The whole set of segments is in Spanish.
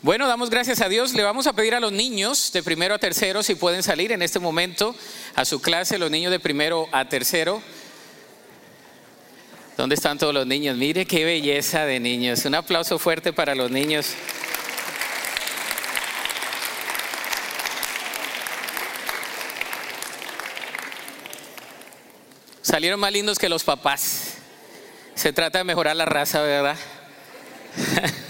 Bueno, damos gracias a Dios. Le vamos a pedir a los niños de primero a tercero si pueden salir en este momento a su clase, los niños de primero a tercero. ¿Dónde están todos los niños? Mire qué belleza de niños. Un aplauso fuerte para los niños. Salieron más lindos que los papás. Se trata de mejorar la raza, ¿verdad?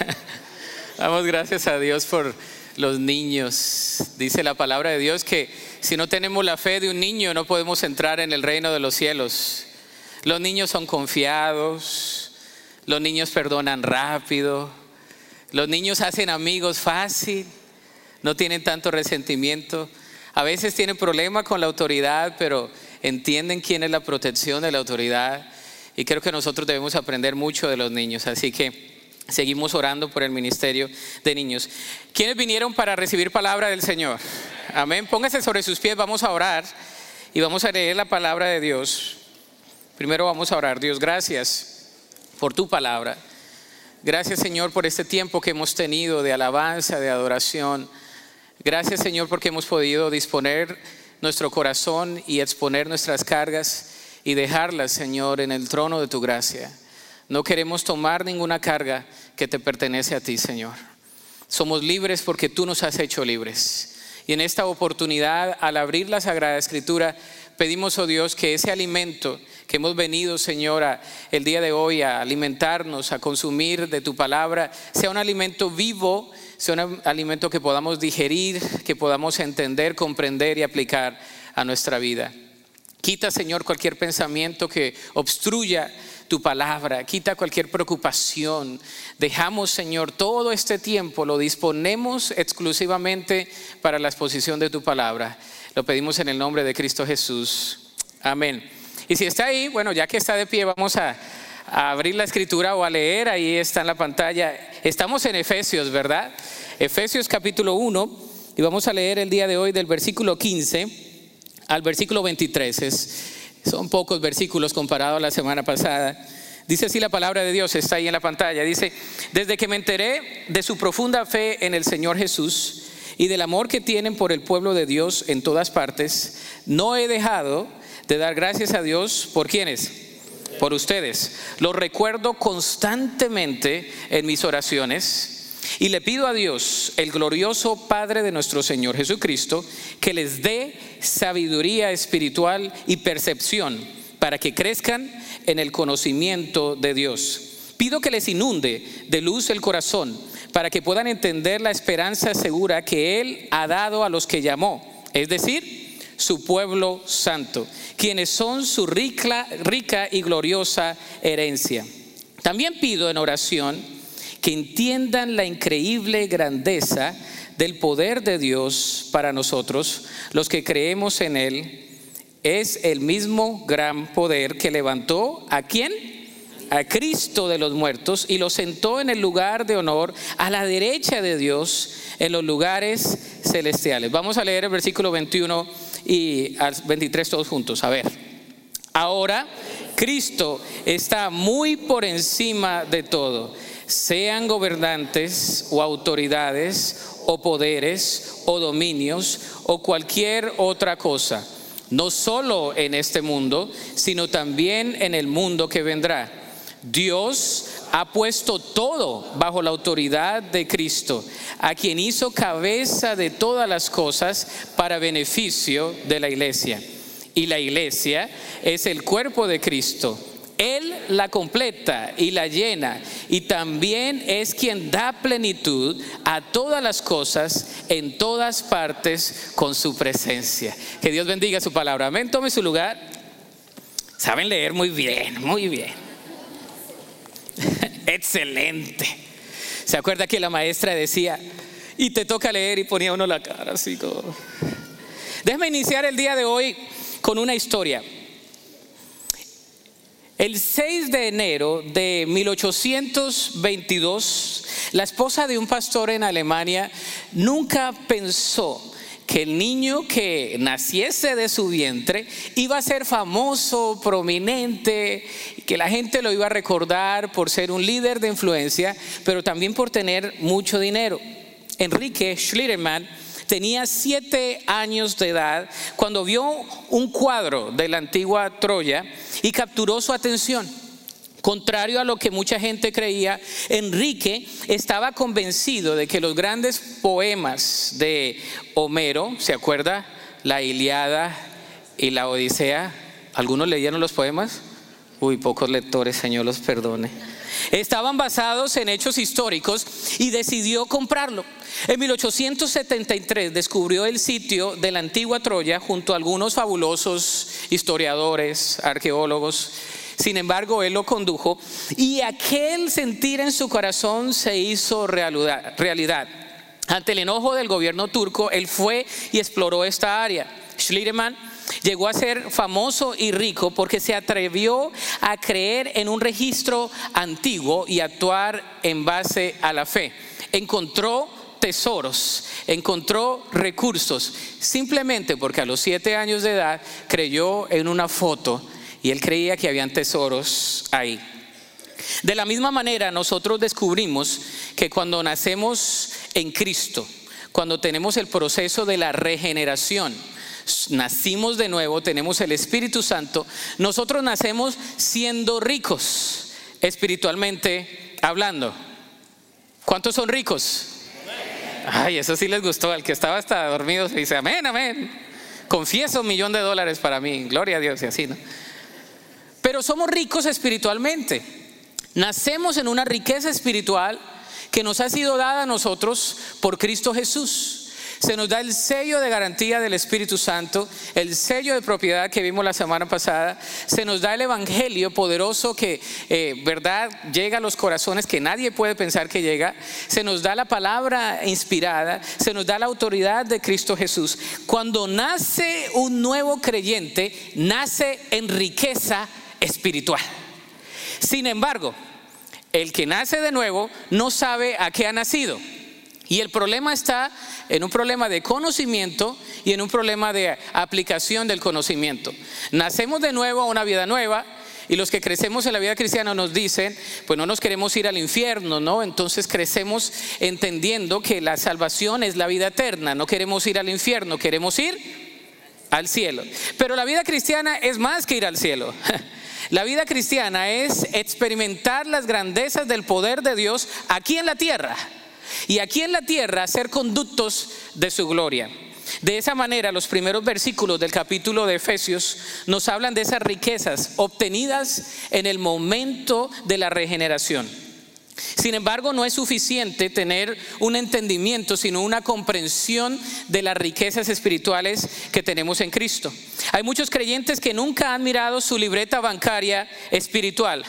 Damos gracias a Dios por los niños. Dice la palabra de Dios que si no tenemos la fe de un niño no podemos entrar en el reino de los cielos. Los niños son confiados, los niños perdonan rápido, los niños hacen amigos fácil, no tienen tanto resentimiento. A veces tienen problemas con la autoridad, pero entienden quién es la protección de la autoridad. Y creo que nosotros debemos aprender mucho de los niños. Así que Seguimos orando por el ministerio de niños. ¿Quiénes vinieron para recibir palabra del Señor? Amén. Póngase sobre sus pies, vamos a orar y vamos a leer la palabra de Dios. Primero vamos a orar. Dios, gracias por tu palabra. Gracias Señor por este tiempo que hemos tenido de alabanza, de adoración. Gracias Señor porque hemos podido disponer nuestro corazón y exponer nuestras cargas y dejarlas Señor en el trono de tu gracia. No queremos tomar ninguna carga que te pertenece a ti, Señor. Somos libres porque tú nos has hecho libres. Y en esta oportunidad, al abrir la Sagrada Escritura, pedimos, oh Dios, que ese alimento que hemos venido, Señora, el día de hoy a alimentarnos, a consumir de tu palabra, sea un alimento vivo, sea un alimento que podamos digerir, que podamos entender, comprender y aplicar a nuestra vida. Quita, Señor, cualquier pensamiento que obstruya tu palabra, quita cualquier preocupación. Dejamos, Señor, todo este tiempo, lo disponemos exclusivamente para la exposición de tu palabra. Lo pedimos en el nombre de Cristo Jesús. Amén. Y si está ahí, bueno, ya que está de pie, vamos a, abrir la escritura o a leer, ahí está en la pantalla. Estamos en Efesios, ¿verdad? Efesios capítulo 1, y vamos a leer el día de hoy del versículo 15 al versículo 23. Es, son pocos versículos comparado a la semana pasada. Dice así la palabra de Dios, está ahí en la pantalla. Dice, desde que me enteré de su profunda fe en el Señor Jesús y del amor que tienen por el pueblo de Dios en todas partes, no he dejado de dar gracias a Dios por quienes, por ustedes. Lo recuerdo constantemente en mis oraciones y le pido a Dios, el glorioso Padre de nuestro Señor Jesucristo, que les dé sabiduría espiritual y percepción para que crezcan en el conocimiento de Dios. Pido que les inunde de luz el corazón para que puedan entender la esperanza segura que Él ha dado a los que llamó, es decir, su pueblo santo, quienes son su rica, y gloriosa herencia. También pido en oración que entiendan la increíble grandeza del poder de Dios para nosotros, los que creemos en Él. Es el mismo gran poder que levantó a quién? A Cristo de los muertos y lo sentó en el lugar de honor a la derecha de Dios en los lugares celestiales. Vamos a leer el versículo 21 y 23 todos juntos. A ver. Ahora Cristo está muy por encima de todo sean gobernantes o autoridades o poderes o dominios o cualquier otra cosa, no solo en este mundo, sino también en el mundo que vendrá. Dios ha puesto todo bajo la autoridad de Cristo, a quien hizo cabeza de todas las cosas para beneficio de la iglesia. Y la iglesia es el cuerpo de Cristo él la completa y la llena y también es quien da plenitud a todas las cosas en todas partes con su presencia. Que Dios bendiga su palabra. Amén, tome su lugar. Saben leer muy bien, muy bien. Excelente. ¿Se acuerda que la maestra decía, y te toca leer y ponía uno la cara así como... Déjame iniciar el día de hoy con una historia. El 6 de enero de 1822, la esposa de un pastor en Alemania nunca pensó que el niño que naciese de su vientre iba a ser famoso, prominente, que la gente lo iba a recordar por ser un líder de influencia, pero también por tener mucho dinero. Enrique Schliemann tenía siete años de edad cuando vio un cuadro de la antigua Troya y capturó su atención. Contrario a lo que mucha gente creía, Enrique estaba convencido de que los grandes poemas de Homero, ¿se acuerda? La Iliada y la Odisea. ¿Algunos leyeron los poemas? Uy, pocos lectores, Señor los perdone. Estaban basados en hechos históricos y decidió comprarlo. En 1873 descubrió el sitio de la antigua Troya junto a algunos fabulosos historiadores, arqueólogos. Sin embargo, él lo condujo y aquel sentir en su corazón se hizo realidad. Ante el enojo del gobierno turco, él fue y exploró esta área. Schliemann Llegó a ser famoso y rico porque se atrevió a creer en un registro antiguo y actuar en base a la fe. Encontró tesoros, encontró recursos, simplemente porque a los siete años de edad creyó en una foto y él creía que habían tesoros ahí. De la misma manera, nosotros descubrimos que cuando nacemos en Cristo, cuando tenemos el proceso de la regeneración, nacimos de nuevo, tenemos el Espíritu Santo, nosotros nacemos siendo ricos, espiritualmente hablando. ¿Cuántos son ricos? Ay, eso sí les gustó. Al que estaba hasta dormido se dice, amén, amén. Confieso un millón de dólares para mí. Gloria a Dios y así, ¿no? Pero somos ricos espiritualmente. Nacemos en una riqueza espiritual que nos ha sido dada a nosotros por Cristo Jesús. Se nos da el sello de garantía del Espíritu Santo, el sello de propiedad que vimos la semana pasada. Se nos da el Evangelio poderoso que, eh, verdad, llega a los corazones que nadie puede pensar que llega. Se nos da la palabra inspirada. Se nos da la autoridad de Cristo Jesús. Cuando nace un nuevo creyente, nace en riqueza espiritual. Sin embargo, el que nace de nuevo no sabe a qué ha nacido. Y el problema está en un problema de conocimiento y en un problema de aplicación del conocimiento. Nacemos de nuevo a una vida nueva y los que crecemos en la vida cristiana nos dicen, pues no nos queremos ir al infierno, ¿no? Entonces crecemos entendiendo que la salvación es la vida eterna, no queremos ir al infierno, queremos ir al cielo. Pero la vida cristiana es más que ir al cielo. La vida cristiana es experimentar las grandezas del poder de Dios aquí en la tierra y aquí en la tierra ser conductos de su gloria. De esa manera, los primeros versículos del capítulo de Efesios nos hablan de esas riquezas obtenidas en el momento de la regeneración. Sin embargo, no es suficiente tener un entendimiento, sino una comprensión de las riquezas espirituales que tenemos en Cristo. Hay muchos creyentes que nunca han mirado su libreta bancaria espiritual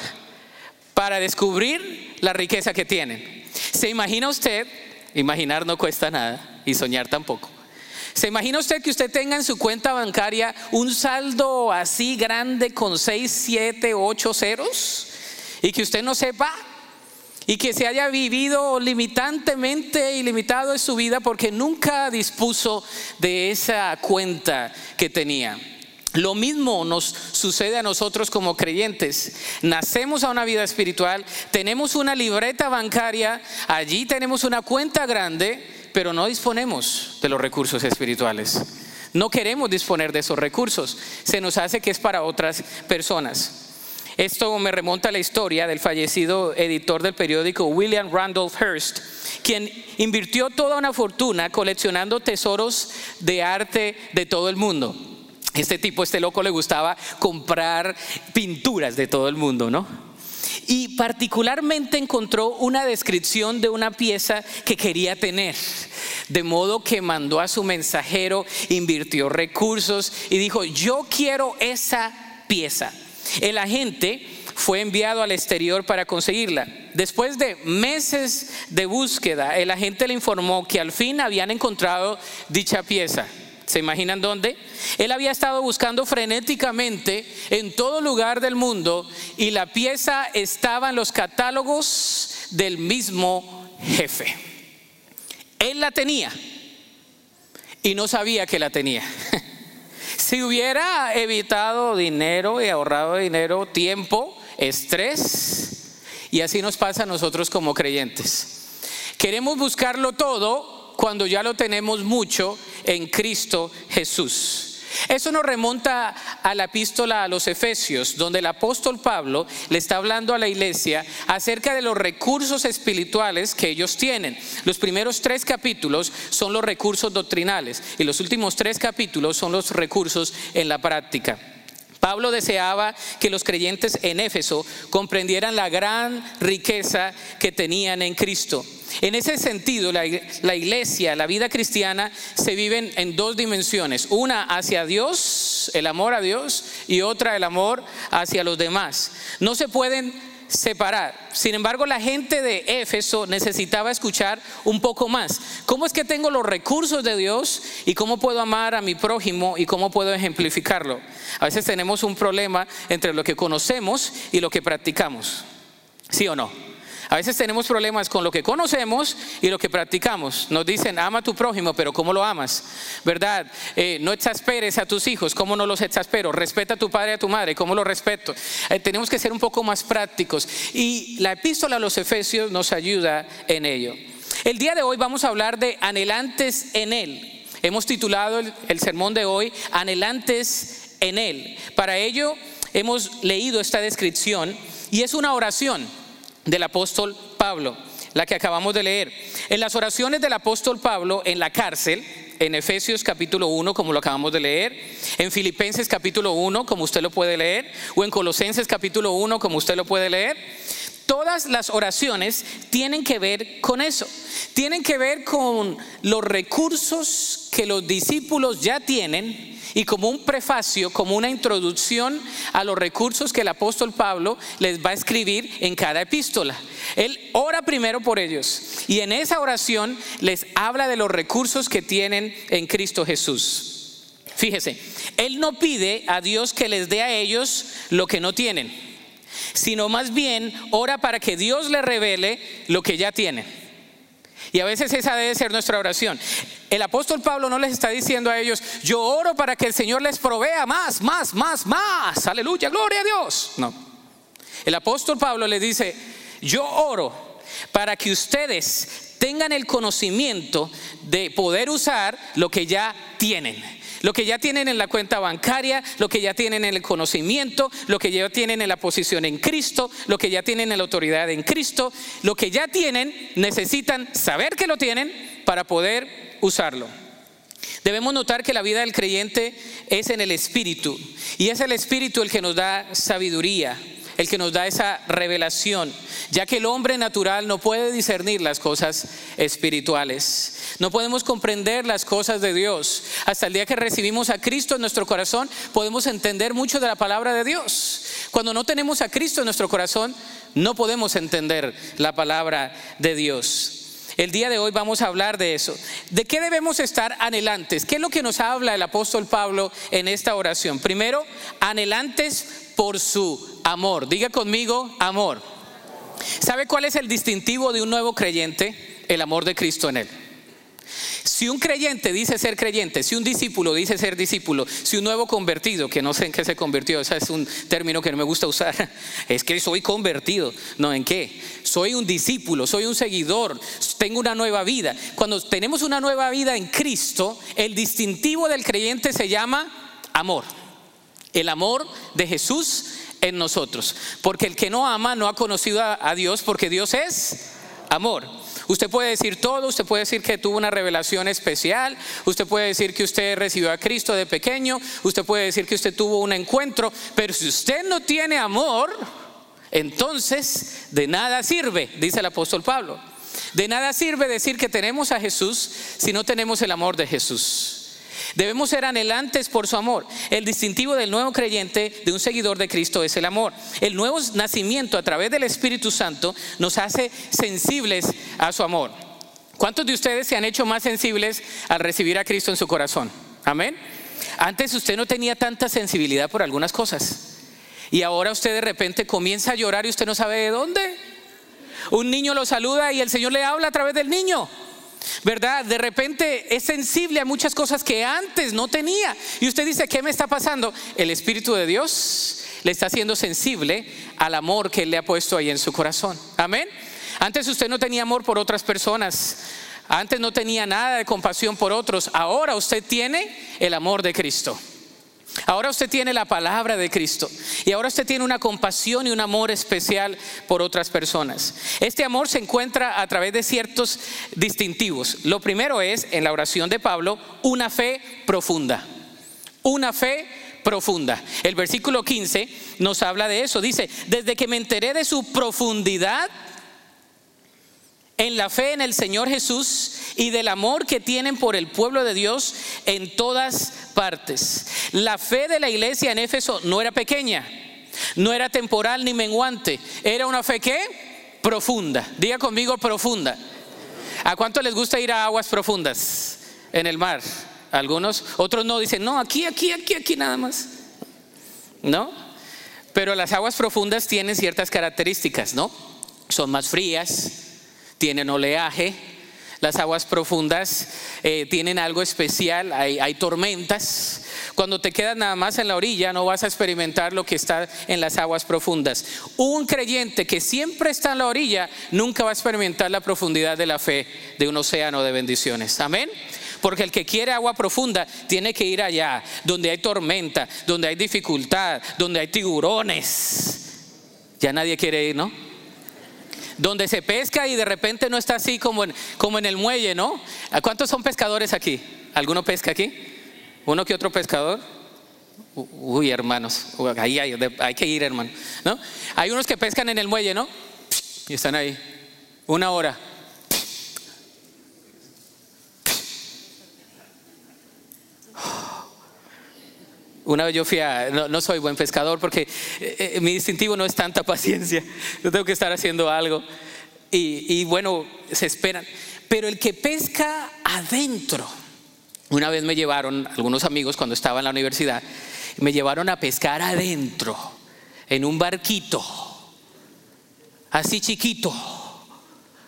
para descubrir la riqueza que tienen. ¿Se imagina usted? Imaginar no cuesta nada y soñar tampoco. ¿Se imagina usted que usted tenga en su cuenta bancaria un saldo así grande con 6, 7, 8 ceros? Y que usted no sepa y que se haya vivido limitantemente y limitado en su vida porque nunca dispuso de esa cuenta que tenía. Lo mismo nos sucede a nosotros como creyentes. Nacemos a una vida espiritual, tenemos una libreta bancaria, allí tenemos una cuenta grande, pero no disponemos de los recursos espirituales. No queremos disponer de esos recursos. Se nos hace que es para otras personas. Esto me remonta a la historia del fallecido editor del periódico William Randolph Hearst, quien invirtió toda una fortuna coleccionando tesoros de arte de todo el mundo. Este tipo, este loco, le gustaba comprar pinturas de todo el mundo, ¿no? Y particularmente encontró una descripción de una pieza que quería tener. De modo que mandó a su mensajero, invirtió recursos y dijo, yo quiero esa pieza. El agente fue enviado al exterior para conseguirla. Después de meses de búsqueda, el agente le informó que al fin habían encontrado dicha pieza. ¿Se imaginan dónde? Él había estado buscando frenéticamente en todo lugar del mundo y la pieza estaba en los catálogos del mismo jefe. Él la tenía y no sabía que la tenía. Si hubiera evitado dinero y ahorrado dinero, tiempo, estrés, y así nos pasa a nosotros como creyentes. Queremos buscarlo todo cuando ya lo tenemos mucho en Cristo Jesús. Eso nos remonta a la epístola a los Efesios, donde el apóstol Pablo le está hablando a la iglesia acerca de los recursos espirituales que ellos tienen. Los primeros tres capítulos son los recursos doctrinales y los últimos tres capítulos son los recursos en la práctica. Pablo deseaba que los creyentes en Éfeso comprendieran la gran riqueza que tenían en Cristo. En ese sentido, la, iglesia, la vida cristiana, se vive en dos dimensiones. Una hacia Dios, el amor a Dios, y otra el amor hacia los demás. No se pueden separar. Sin embargo, la gente de Éfeso necesitaba escuchar un poco más. ¿Cómo es que tengo los recursos de Dios y cómo puedo amar a mi prójimo y cómo puedo ejemplificarlo? A veces tenemos un problema entre lo que conocemos y lo que practicamos. ¿Sí o no? A veces tenemos problemas con lo que conocemos y lo que practicamos. Nos dicen, ama a tu prójimo, pero ¿cómo lo amas? ¿Verdad? Eh, no exasperes a tus hijos, ¿cómo no los exaspero? Respeta a tu padre y a tu madre, ¿cómo lo respeto? Eh, tenemos que ser un poco más prácticos. Y la epístola a los Efesios nos ayuda en ello. El día de hoy vamos a hablar de anhelantes en Él. Hemos titulado el, el sermón de hoy, Anhelantes en Él. Para ello hemos leído esta descripción y es una oración del apóstol Pablo, la que acabamos de leer. En las oraciones del apóstol Pablo en la cárcel, en Efesios capítulo 1, como lo acabamos de leer, en Filipenses capítulo 1, como usted lo puede leer, o en Colosenses capítulo 1, como usted lo puede leer, todas las oraciones tienen que ver con eso, tienen que ver con los recursos que los discípulos ya tienen y como un prefacio, como una introducción a los recursos que el apóstol Pablo les va a escribir en cada epístola. Él ora primero por ellos y en esa oración les habla de los recursos que tienen en Cristo Jesús. Fíjese, Él no pide a Dios que les dé a ellos lo que no tienen, sino más bien ora para que Dios les revele lo que ya tienen. Y a veces esa debe ser nuestra oración. El apóstol Pablo no les está diciendo a ellos, yo oro para que el Señor les provea más, más, más, más. Aleluya, gloria a Dios. No. El apóstol Pablo le dice, yo oro para que ustedes tengan el conocimiento de poder usar lo que ya tienen. Lo que ya tienen en la cuenta bancaria, lo que ya tienen en el conocimiento, lo que ya tienen en la posición en Cristo, lo que ya tienen en la autoridad en Cristo, lo que ya tienen, necesitan saber que lo tienen para poder usarlo. Debemos notar que la vida del creyente es en el Espíritu y es el Espíritu el que nos da sabiduría, el que nos da esa revelación, ya que el hombre natural no puede discernir las cosas espirituales. No podemos comprender las cosas de Dios. Hasta el día que recibimos a Cristo en nuestro corazón, podemos entender mucho de la palabra de Dios. Cuando no tenemos a Cristo en nuestro corazón, no podemos entender la palabra de Dios. El día de hoy vamos a hablar de eso. ¿De qué debemos estar anhelantes? ¿Qué es lo que nos habla el apóstol Pablo en esta oración? Primero, anhelantes por su amor. Diga conmigo, amor. ¿Sabe cuál es el distintivo de un nuevo creyente? El amor de Cristo en él. Si un creyente dice ser creyente, si un discípulo dice ser discípulo, si un nuevo convertido, que no sé en qué se convirtió, ese es un término que no me gusta usar, es que soy convertido, no en qué, soy un discípulo, soy un seguidor, tengo una nueva vida. Cuando tenemos una nueva vida en Cristo, el distintivo del creyente se llama amor. El amor de Jesús en nosotros. Porque el que no ama no ha conocido a, Dios porque Dios es amor. Usted puede decir todo, usted puede decir que tuvo una revelación especial, usted puede decir que usted recibió a Cristo de pequeño, usted puede decir que usted tuvo un encuentro, pero si usted no tiene amor, entonces de nada sirve, dice el apóstol Pablo. De nada sirve decir que tenemos a Jesús si no tenemos el amor de Jesús. Debemos ser anhelantes por su amor. El distintivo del nuevo creyente, de un seguidor de Cristo, es el amor. El nuevo nacimiento a través del Espíritu Santo nos hace sensibles a su amor. ¿Cuántos de ustedes se han hecho más sensibles al recibir a Cristo en su corazón? Amén. Antes usted no tenía tanta sensibilidad por algunas cosas. Y ahora usted de repente comienza a llorar y usted no sabe de dónde. Un niño lo saluda y el Señor le habla a través del niño. ¿Verdad? De repente es sensible a muchas cosas que antes no tenía. Y usted dice, ¿qué me está pasando? El Espíritu de Dios le está haciendo sensible al amor que Él le ha puesto ahí en su corazón. Amén. Antes usted no tenía amor por otras personas. Antes no tenía nada de compasión por otros, ahora usted tiene el amor de Cristo. Ahora usted tiene la palabra de Cristo y ahora usted tiene una compasión y un amor especial por otras personas. Este amor se encuentra a través de ciertos distintivos. Lo primero es, en la oración de Pablo, una fe profunda. Una fe profunda. El versículo 15 nos habla de eso. Dice, desde que me enteré de su profundidad en la fe en el Señor Jesús y del amor que tienen por el pueblo de Dios en todas partes. La fe de la iglesia en Éfeso no era pequeña, no era temporal ni menguante, era una fe que profunda. Diga conmigo profunda. ¿A cuánto les gusta ir a aguas profundas en el mar? Algunos, otros no dicen, no, aquí, aquí, aquí, aquí nada más. ¿No? Pero las aguas profundas tienen ciertas características, ¿no? Son más frías, tienen oleaje, las aguas profundas eh, tienen algo especial, hay, hay, tormentas. Cuando te quedas nada más en la orilla no vas a experimentar lo que está en las aguas profundas. Un creyente que siempre está en la orilla nunca va a experimentar la profundidad de la fe de un océano de bendiciones. Amén. Porque el que quiere agua profunda tiene que ir allá, donde hay tormenta, donde hay dificultad, donde hay tiburones. Ya nadie quiere ir, ¿no? Donde se pesca y de repente no está así como en, como en el muelle, ¿no? ¿Cuántos son pescadores aquí? ¿Alguno pesca aquí? ¿Uno que otro pescador? Uy, hermanos, ahí hay, hay que ir, hermano. ¿no? Hay unos que pescan en el muelle, ¿no? Y están ahí, una hora. Una vez yo fui a, no, soy buen pescador porque eh, eh, mi distintivo no es tanta paciencia, yo tengo que estar haciendo algo. Y, bueno, se esperan. Pero el que pesca adentro, una vez me llevaron, algunos amigos cuando estaba en la universidad, me llevaron a pescar adentro, en un barquito, así chiquito,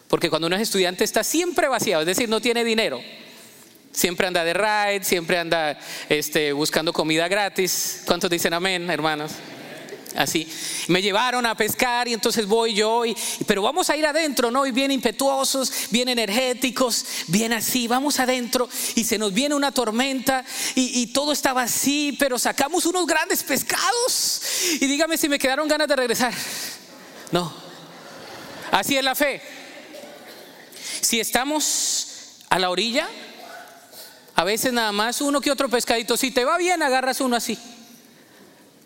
porque cuando uno es estudiante está siempre vaciado, es decir, no tiene dinero. Siempre anda de ride, siempre anda este, buscando comida gratis. ¿Cuántos dicen amén, hermanos? Así. Me llevaron a pescar y entonces voy yo, y, pero vamos a ir adentro, ¿no? Y bien impetuosos, bien energéticos, bien así, vamos adentro y se nos viene una tormenta y, y todo estaba así, pero sacamos unos grandes pescados y dígame si me quedaron ganas de regresar. No. Así es la fe. Si estamos a la orilla, a veces nada más uno que otro pescadito. Si te va bien, agarras uno así.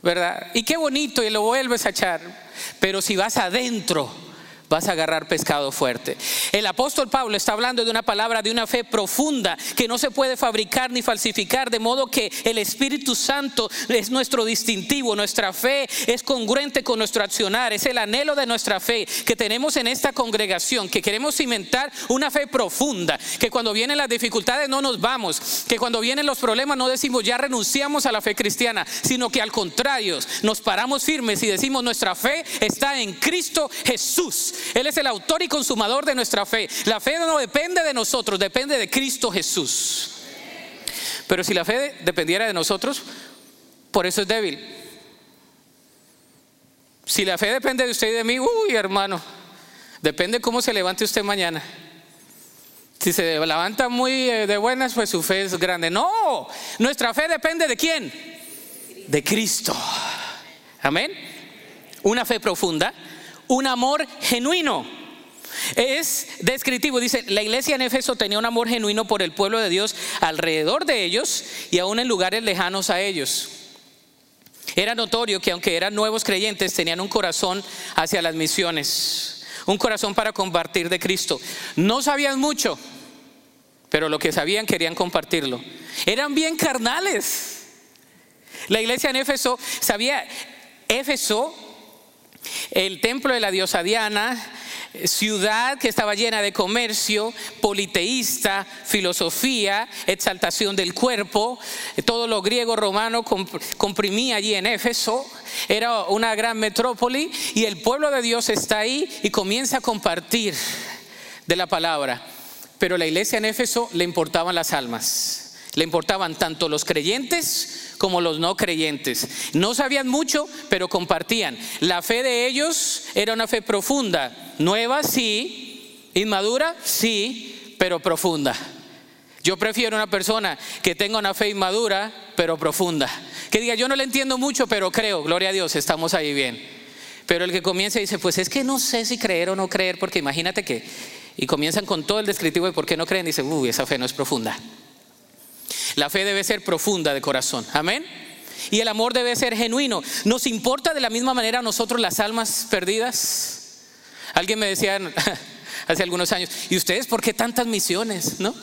¿Verdad? Y qué bonito y lo vuelves a echar. Pero si vas adentro, vas a agarrar pescado fuerte. El apóstol Pablo está hablando de una palabra de una fe profunda que no se puede fabricar ni falsificar, de modo que el Espíritu Santo es nuestro distintivo, nuestra fe es congruente con nuestro accionar, es el anhelo de nuestra fe que tenemos en esta congregación, que queremos cimentar una fe profunda, que cuando vienen las dificultades no nos vamos, que cuando vienen los problemas no decimos ya renunciamos a la fe cristiana, sino que al contrario nos paramos firmes y decimos nuestra fe está en Cristo Jesús. Él es el autor y consumador de nuestra fe. La fe no depende de nosotros, depende de Cristo Jesús. Pero si la fe dependiera de nosotros, por eso es débil. Si la fe depende de usted y de mí, uy hermano, depende cómo se levante usted mañana. Si se levanta muy eh, de buenas, pues su fe es grande. No, nuestra fe depende de quién? De Cristo. Amén. Una fe profunda un amor genuino. Es descriptivo, dice, la iglesia en Éfeso tenía un amor genuino por el pueblo de Dios alrededor de ellos y aún en lugares lejanos a ellos. Era notorio que aunque eran nuevos creyentes, tenían un corazón hacia las misiones, un corazón para compartir de Cristo. No sabían mucho, pero lo que sabían querían compartirlo. Eran bien carnales. La iglesia en Éfeso sabía, Éfeso el templo de la diosa Diana, ciudad que estaba llena de comercio, politeísta, filosofía, exaltación del cuerpo, todo lo griego romano comprimía allí en Éfeso, era una gran metrópoli y el pueblo de Dios está ahí y comienza a compartir de la palabra. Pero la iglesia en Éfeso le importaban las almas. Le importaban tanto los creyentes como los no creyentes. No sabían mucho, pero compartían. La fe de ellos era una fe profunda. Nueva, sí. Inmadura, sí. pero profunda. Yo prefiero una persona que tenga una fe inmadura, pero profunda. Que diga, yo no le entiendo mucho, pero creo, gloria a Dios, estamos ahí bien. Pero el que comienza dice, pues es que no sé si creer o no creer, porque imagínate que, y comienzan con todo el descriptivo de por qué no creen, y dice, uy, esa fe no es profunda. La fe debe ser profunda de corazón. Amén. Y el amor debe ser genuino. ¿Nos importa de la misma manera a nosotros las almas perdidas? Alguien me decía hace algunos años, ¿y ustedes por qué tantas misiones? ¿No?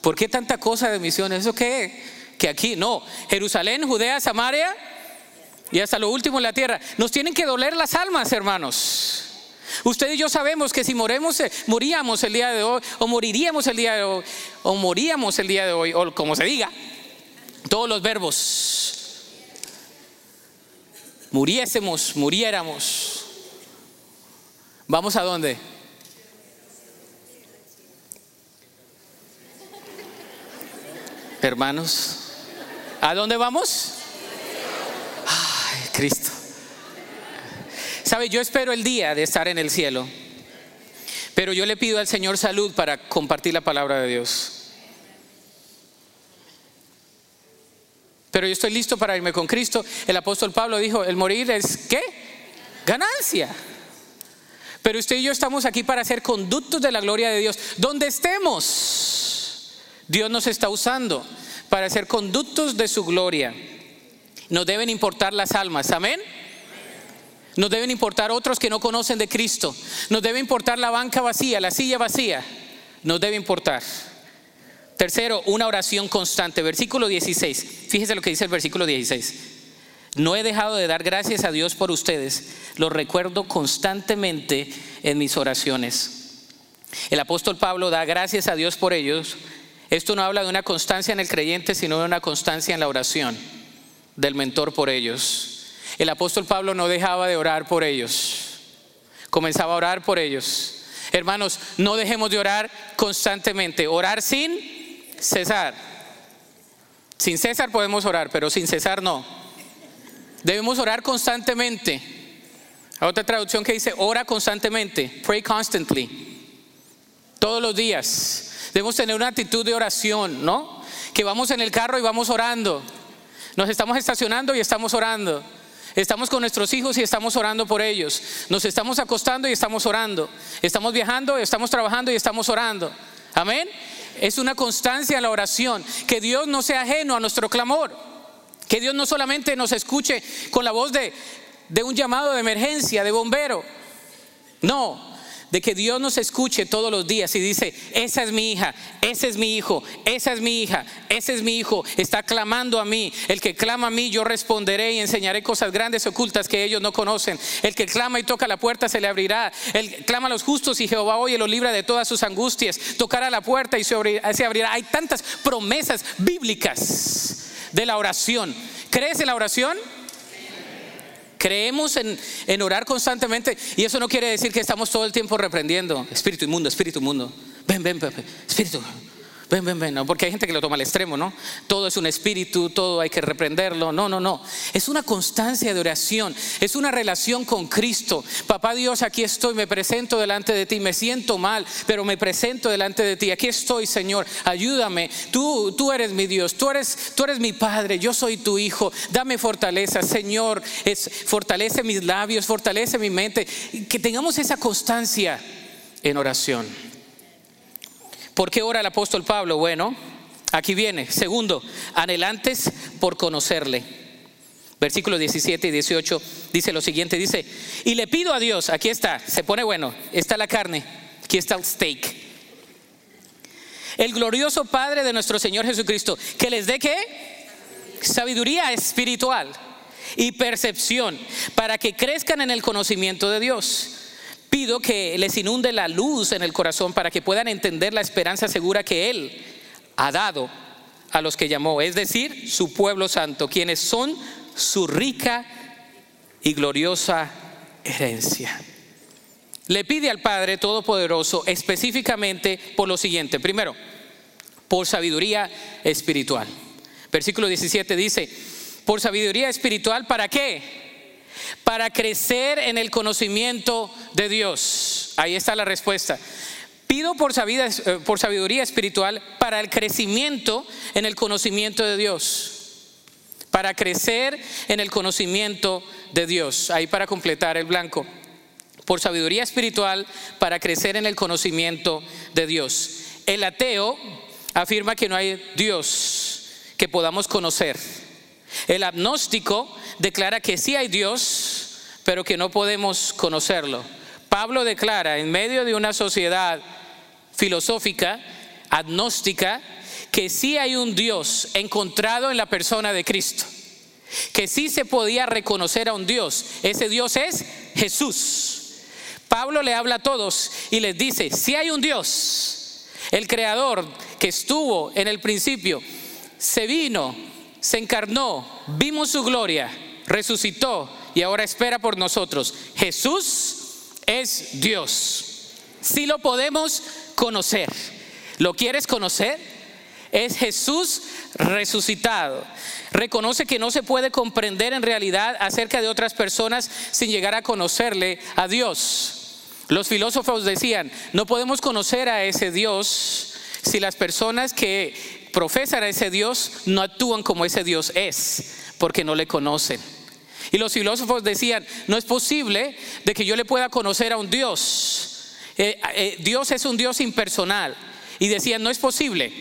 ¿Por qué tanta cosa de misiones? ¿Eso qué? Que aquí, no. Jerusalén, Judea, Samaria y hasta lo último en la tierra. Nos tienen que doler las almas, hermanos. Usted y yo sabemos que si moremos, eh, moríamos el día de hoy, o moriríamos el día de hoy, o moríamos el día de hoy, o como se diga, todos los verbos. Muriésemos, muriéramos. ¿Vamos a dónde? Hermanos, ¿a dónde vamos? Ay, Cristo. Sabe, yo espero el día de estar en el cielo, pero yo le pido al Señor salud para compartir la palabra de Dios. Pero yo estoy listo para irme con Cristo. El apóstol Pablo dijo, el morir es ¿qué? Ganancia. Pero usted y yo estamos aquí para ser conductos de la gloria de Dios. Donde estemos, Dios nos está usando para ser conductos de su gloria. Nos deben importar las almas. Amén. Nos deben importar otros que no conocen de Cristo. Nos debe importar la banca vacía, la silla vacía. Nos debe importar. Tercero, una oración constante. Versículo 16. Fíjese lo que dice el versículo 16. No he dejado de dar gracias a Dios por ustedes. Lo recuerdo constantemente en mis oraciones. El apóstol Pablo da gracias a Dios por ellos. Esto no habla de una constancia en el creyente, sino de una constancia en la oración del mentor por ellos. El apóstol Pablo no dejaba de orar por ellos. Comenzaba a orar por ellos. Hermanos, no dejemos de orar constantemente. Orar sin cesar. Sin cesar podemos orar, pero sin cesar no. Debemos orar constantemente. Hay otra traducción que dice, ora constantemente, pray constantly. Todos los días. Debemos tener una actitud de oración, ¿no? Que vamos en el carro y vamos orando. Nos estamos estacionando y estamos orando. Estamos con nuestros hijos y estamos orando por ellos. Nos estamos acostando y estamos orando. Estamos viajando, estamos trabajando y estamos orando. Amén. Es una constancia la oración. Que Dios no sea ajeno a nuestro clamor. Que Dios no solamente nos escuche con la voz de, de un llamado de emergencia, de bombero. No, de que Dios nos escuche todos los días y dice, esa es mi hija, ese es mi hijo, esa es mi hija, ese es mi hijo, está clamando a mí. El que clama a mí, yo responderé y enseñaré cosas grandes ocultas que ellos no conocen. El que clama y toca la puerta se le abrirá. El clama a los justos y Jehová oye los libra de todas sus angustias. Tocará la puerta y se abrirá. Hay tantas promesas bíblicas de la oración. ¿Crees en la oración? Creemos en, orar constantemente y eso no quiere decir que estamos todo el tiempo reprendiendo. Espíritu inmundo, espíritu inmundo. Ven, ven, ven, espíritu. Ven, ven, ven, no, porque hay gente que lo toma al extremo, ¿no? Todo es un espíritu, todo hay que reprenderlo. No, no, no. Es una constancia de oración, es una relación con Cristo. Papá Dios, aquí estoy, me presento delante de ti, me siento mal, pero me presento delante de ti. Aquí estoy, Señor, ayúdame. Tú, tú eres mi Dios, tú eres, tú eres mi Padre, yo soy tu Hijo. Dame fortaleza, Señor. Es, fortalece mis labios, fortalece mi mente. Que tengamos esa constancia en oración. ¿Por qué ora el apóstol Pablo? Bueno, aquí viene. Segundo, anhelantes por conocerle. Versículos 17 y 18 dice lo siguiente, dice, y le pido a Dios, aquí está, se pone bueno, está la carne, aquí está el steak. El glorioso Padre de nuestro Señor Jesucristo, que les dé qué? Sabiduría espiritual y percepción para que crezcan en el conocimiento de Dios pido que les inunde la luz en el corazón para que puedan entender la esperanza segura que Él ha dado a los que llamó, es decir, su pueblo santo, quienes son su rica y gloriosa herencia. Le pide al Padre Todopoderoso específicamente por lo siguiente. Primero, por sabiduría espiritual. Versículo 17 dice, por sabiduría espiritual, ¿para qué? Para crecer en el conocimiento de Dios. Ahí está la respuesta. Pido por sabiduría, eh, por sabiduría espiritual para el crecimiento en el conocimiento de Dios. Para crecer en el conocimiento de Dios. Ahí para completar el blanco. Por sabiduría espiritual para crecer en el conocimiento de Dios. El ateo afirma que no hay Dios que podamos conocer. El agnóstico declara que sí hay Dios, pero que no podemos conocerlo. Pablo declara en medio de una sociedad filosófica, agnóstica, que sí hay un Dios encontrado en la persona de Cristo, que sí se podía reconocer a un Dios. Ese Dios es Jesús. Pablo le habla a todos y les dice, si hay un Dios, el creador que estuvo en el principio, se vino, se encarnó, vimos su gloria, resucitó y ahora espera por nosotros. Jesús es Dios. Si lo podemos conocer. ¿Lo quieres conocer? Es Jesús resucitado. Reconoce que no se puede comprender en realidad acerca de otras personas sin llegar a conocerle a Dios. Los filósofos decían, no podemos conocer a ese Dios si las personas que profesan a ese Dios no actúan como ese Dios es, porque no le conocen. Y los filósofos decían, no es posible de que yo le pueda conocer a un Dios eh, eh, Dios es un Dios impersonal. Y decían, no es posible.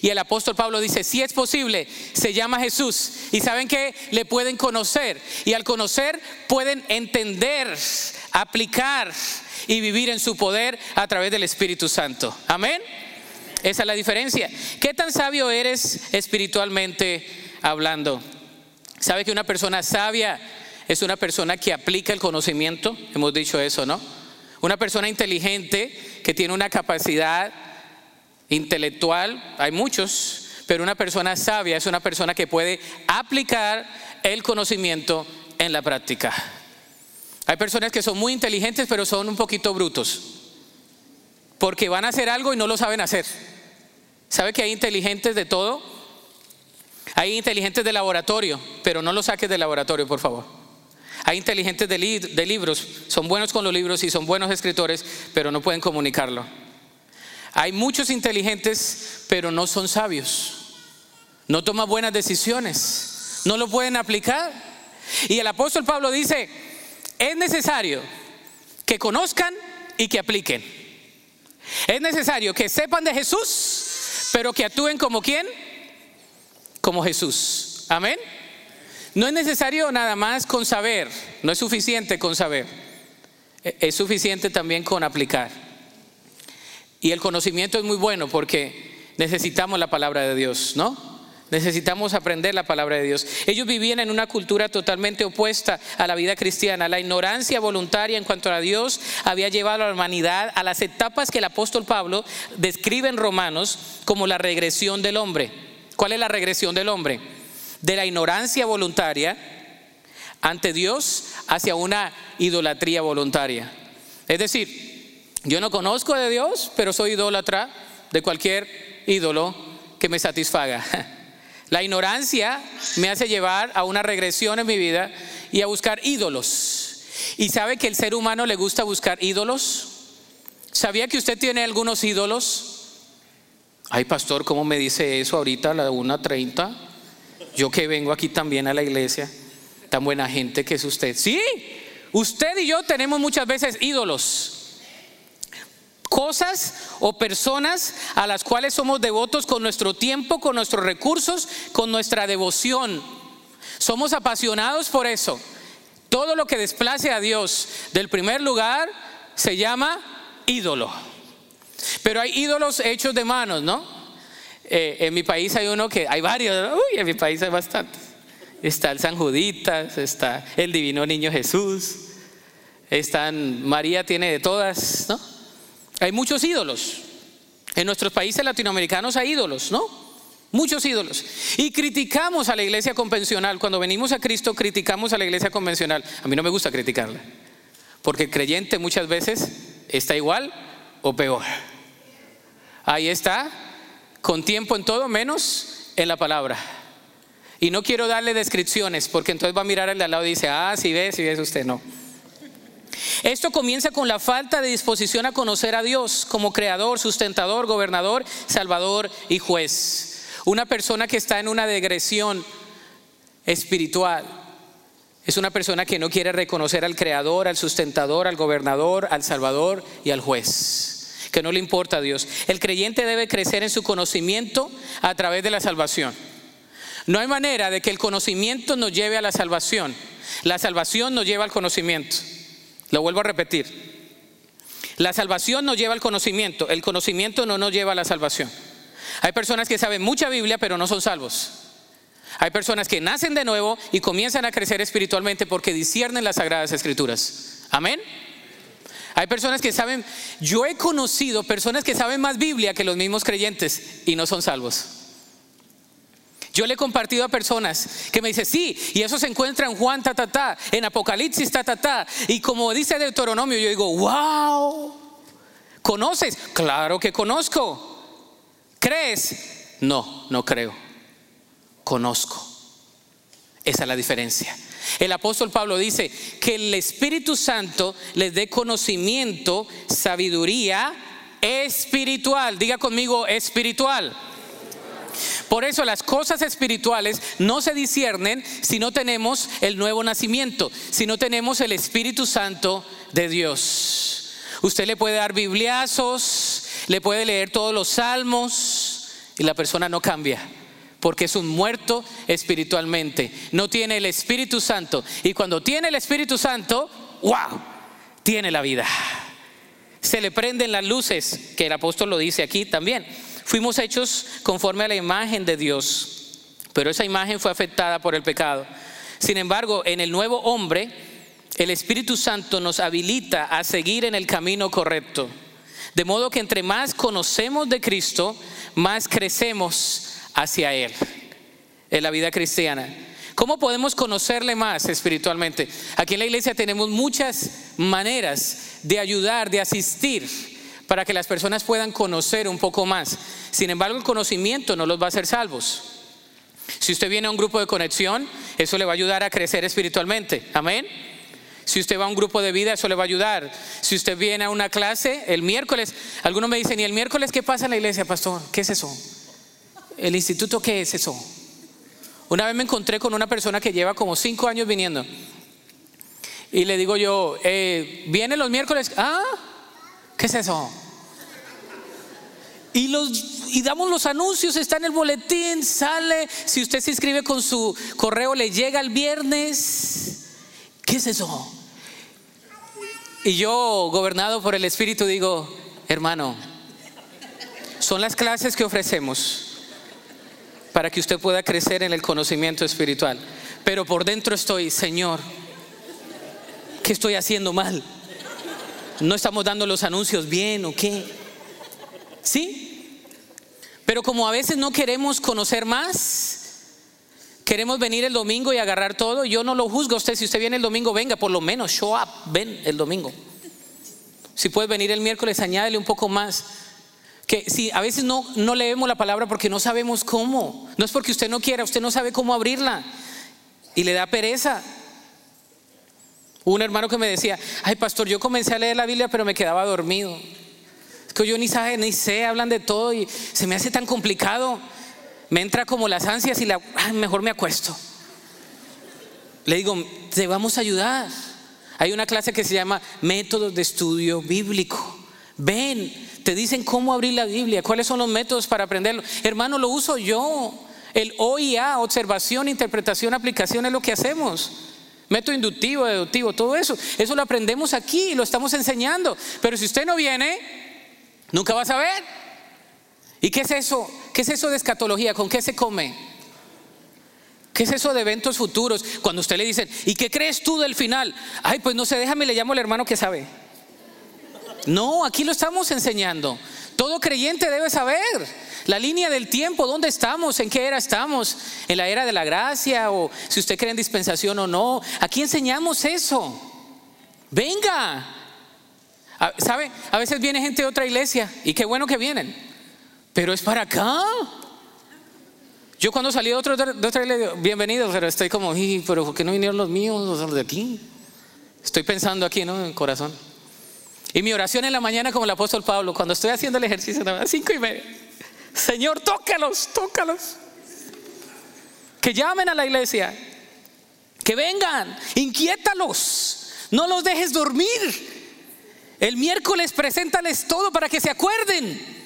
Y el apóstol Pablo dice, si es posible, se llama Jesús. Y saben que le pueden conocer. Y al conocer pueden entender, aplicar y vivir en su poder a través del Espíritu Santo. Amén. Esa es la diferencia. ¿Qué tan sabio eres espiritualmente hablando? ¿Sabe que una persona sabia es una persona que aplica el conocimiento? Hemos dicho eso, ¿no? Una persona inteligente que tiene una capacidad intelectual, hay muchos, pero una persona sabia es una persona que puede aplicar el conocimiento en la práctica. Hay personas que son muy inteligentes, pero son un poquito brutos, porque van a hacer algo y no lo saben hacer. ¿Sabe que hay inteligentes de todo? Hay inteligentes de laboratorio, pero no lo saques del laboratorio, por favor. Hay inteligentes de, libros, son buenos con los libros y son buenos escritores, pero no pueden comunicarlo. Hay muchos inteligentes, pero no son sabios. No toman buenas decisiones. No lo pueden aplicar. Y el apóstol Pablo dice, es necesario que conozcan y que apliquen. Es necesario que sepan de Jesús, pero que actúen como quién? Como Jesús. Amén. No es necesario nada más con saber, no es suficiente con saber, e, es suficiente también con aplicar. Y el conocimiento es muy bueno porque necesitamos la palabra de Dios, ¿no? Necesitamos aprender la palabra de Dios. Ellos vivían en una cultura totalmente opuesta a la vida cristiana. La ignorancia voluntaria en cuanto a Dios había llevado a la humanidad a las etapas que el apóstol Pablo describe en Romanos como la regresión del hombre. ¿Cuál es la regresión del hombre? de la ignorancia voluntaria ante Dios hacia una idolatría voluntaria. Es decir, yo no conozco de Dios, pero soy idólatra de cualquier ídolo que me satisfaga. La ignorancia me hace llevar a una regresión en mi vida y a buscar ídolos. ¿Y sabe que el ser humano le gusta buscar ídolos? ¿Sabía que usted tiene algunos ídolos? Ay, pastor, ¿cómo me dice eso ahorita a la 1.30? Yo que vengo aquí también a la iglesia, tan buena gente que es usted. Sí, usted y yo tenemos muchas veces ídolos. Cosas o personas a las cuales somos devotos con nuestro tiempo, con nuestros recursos, con nuestra devoción. Somos apasionados por eso. Todo lo que desplace a Dios del primer lugar se llama ídolo. Pero hay ídolos hechos de manos, ¿no? Eh, en mi país hay uno que, hay varios, uy, en mi país hay bastantes. Está el San Juditas, está el Divino Niño Jesús, están, María tiene de todas, ¿no? Hay muchos ídolos. En nuestros países latinoamericanos hay ídolos, ¿no? Muchos ídolos. Y criticamos a la iglesia convencional. Cuando venimos a Cristo, criticamos a la iglesia convencional. A mí no me gusta criticarla. Porque el creyente muchas veces está igual o peor. Ahí está con tiempo en todo menos en la palabra. Y no quiero darle descripciones porque entonces va a mirar al de al lado y dice, ah, si ves, si ves usted, no. Esto comienza con la falta de disposición a conocer a Dios como creador, sustentador, gobernador, salvador y juez. Una persona que está en una degresión espiritual es una persona que no quiere reconocer al creador, al sustentador, al gobernador, al salvador y al juez que no le importa a Dios. El creyente debe crecer en su conocimiento a través de la salvación. No hay manera de que el conocimiento nos lleve a la salvación. La salvación nos lleva al conocimiento. Lo vuelvo a repetir. La salvación nos lleva al conocimiento. El conocimiento no nos lleva a la salvación. Hay personas que saben mucha Biblia pero no son salvos. Hay personas que nacen de nuevo y comienzan a crecer espiritualmente porque disciernen las sagradas escrituras. Amén. Hay personas que saben, yo he conocido personas que saben más Biblia que los mismos creyentes y no son salvos. Yo le he compartido a personas que me dicen, sí, y eso se encuentra en Juan, ta, ta, ta, en Apocalipsis, ta, ta, ta. Y como dice Deuteronomio, yo digo, wow, ¿conoces? Claro que conozco. ¿Crees? No, no creo. Conozco. Esa es la diferencia. El apóstol Pablo dice que el Espíritu Santo les dé conocimiento, sabiduría espiritual. Diga conmigo espiritual. Por eso las cosas espirituales no se disciernen si no tenemos el nuevo nacimiento, si no tenemos el Espíritu Santo de Dios. Usted le puede dar bibliazos, le puede leer todos los salmos y la persona no cambia porque es un muerto espiritualmente. No tiene el Espíritu Santo. Y cuando tiene el Espíritu Santo, wow, tiene la vida. Se le prenden las luces, que el apóstol lo dice aquí también. Fuimos hechos conforme a la imagen de Dios, pero esa imagen fue afectada por el pecado. Sin embargo, en el nuevo hombre, el Espíritu Santo nos habilita a seguir en el camino correcto. De modo que entre más conocemos de Cristo, más crecemos hacia Él en la vida cristiana. ¿Cómo podemos conocerle más espiritualmente? Aquí en la iglesia tenemos muchas maneras de ayudar, de asistir para que las personas puedan conocer un poco más. Sin embargo, el conocimiento no los va a hacer salvos. Si usted viene a un grupo de conexión, eso le va a ayudar a crecer espiritualmente. Amén. Si usted va a un grupo de vida, eso le va a ayudar. Si usted viene a una clase el miércoles, algunos me dicen, ¿y el miércoles qué pasa en la iglesia, pastor? ¿Qué es eso? ¿El instituto qué es eso? Una vez me encontré con una persona que lleva como cinco años viniendo. Y le digo yo, eh, ¿viene los miércoles? Ah, ¿qué es eso? Y, los, y damos los anuncios, está en el boletín, sale. Si usted se inscribe con su correo, le llega el viernes. ¿Qué es eso? Y yo, gobernado por el Espíritu, digo, hermano, son las clases que ofrecemos para que usted pueda crecer en el conocimiento espiritual. Pero por dentro estoy, Señor, ¿qué estoy haciendo mal? ¿No estamos dando los anuncios bien o qué? ¿Sí? Pero como a veces no queremos conocer más, queremos venir el domingo y agarrar todo, yo no lo juzgo a usted. Si usted viene el domingo, venga, por lo menos, show up, ven el domingo. Si puede venir el miércoles, añádele un poco más que si a veces no, no leemos la palabra porque no sabemos cómo, no es porque usted no quiera, usted no sabe cómo abrirla y le da pereza. Un hermano que me decía, ay pastor, yo comencé a leer la Biblia pero me quedaba dormido. Es que yo ni sabe, ni sé, hablan de todo y se me hace tan complicado. Me entra como las ansias y la, mejor me acuesto. Le digo, te vamos a ayudar. Hay una clase que se llama Métodos de Estudio Bíblico. Ven, te dicen cómo abrir la Biblia, cuáles son los métodos para aprenderlo. Hermano, lo uso yo. El OIA, observación, interpretación, aplicación es lo que hacemos. Método inductivo, deductivo, todo eso. Eso lo aprendemos aquí y lo estamos enseñando. Pero si usted no viene, nunca va a saber. ¿Y qué es eso? ¿Qué es eso de escatología? ¿Con qué se come? ¿Qué es eso de eventos futuros? Cuando usted le dice, ¿y qué crees tú del final? Ay, pues no sé, déjame, le llamo al hermano que sabe. No, aquí lo estamos enseñando. Todo creyente debe saber la línea del tiempo, dónde estamos, en qué era estamos, en la era de la gracia o si usted cree en dispensación o no. Aquí enseñamos eso. Venga. ¿Sabe? A veces viene gente de otra iglesia y qué bueno que vienen, pero es para acá. Yo cuando salí de, otra iglesia, bienvenido, pero estoy como, pero ¿por qué no vinieron los míos, los de aquí? Estoy pensando aquí, ¿no? En el corazón. Y mi oración en la mañana, como el apóstol Pablo, cuando estoy haciendo el ejercicio, a las cinco y media. Señor, tócalos, tócalos. Que llamen a la iglesia. Que vengan, inquiétalos. No los dejes dormir. El miércoles preséntales todo para que se acuerden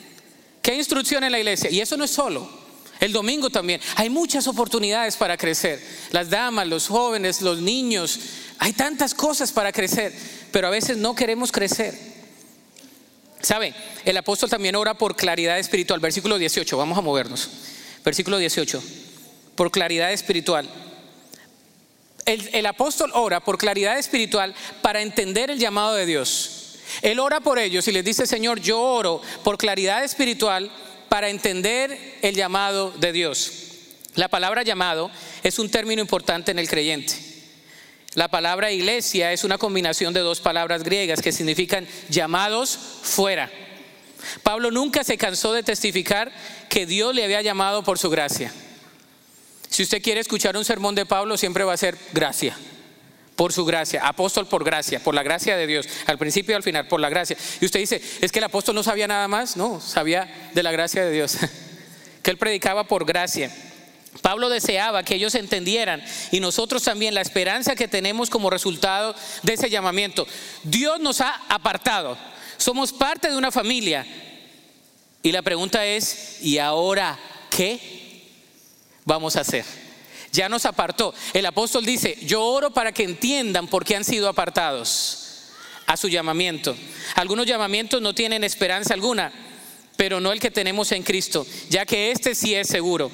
que hay instrucción en la iglesia. Y eso no es solo. El domingo también. Hay muchas oportunidades para crecer. Las damas, los jóvenes, los niños. Hay tantas cosas para crecer. Pero a veces no queremos crecer. ¿Sabe? El apóstol también ora por claridad espiritual. Versículo 18. Vamos a movernos. Versículo 18. Por claridad espiritual. El, apóstol ora por claridad espiritual para entender el llamado de Dios. Él ora por ellos y les dice, Señor, yo oro por claridad espiritual para entender el llamado de Dios. La palabra llamado es un término importante en el creyente. La palabra iglesia es una combinación de dos palabras griegas que significan llamados fuera. Pablo nunca se cansó de testificar que Dios le había llamado por su gracia. Si usted quiere escuchar un sermón de Pablo, siempre va a ser gracia por su gracia, apóstol por gracia, por la gracia de Dios, al principio y al final, por la gracia. Y usted dice, es que el apóstol no sabía nada más, no, sabía de la gracia de Dios, que él predicaba por gracia. Pablo deseaba que ellos entendieran y nosotros también la esperanza que tenemos como resultado de ese llamamiento. Dios nos ha apartado, somos parte de una familia. Y la pregunta es, ¿y ahora qué vamos a hacer? ya nos apartó. El apóstol dice, yo oro para que entiendan por qué han sido apartados a su llamamiento. Algunos llamamientos no tienen esperanza alguna, pero no el que tenemos en Cristo, ya que este sí es seguro.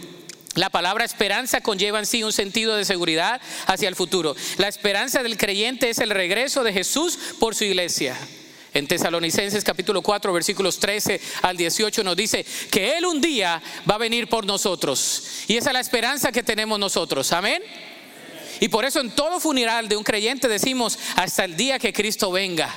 La palabra esperanza conlleva en sí un sentido de seguridad hacia el futuro. La esperanza del creyente es el regreso de Jesús por su iglesia. En Tesalonicenses capítulo 4 versículos 13 al 18 nos dice que Él un día va a venir por nosotros. Y esa es la esperanza que tenemos nosotros. Amén. Y por eso en todo funeral de un creyente decimos hasta el día que Cristo venga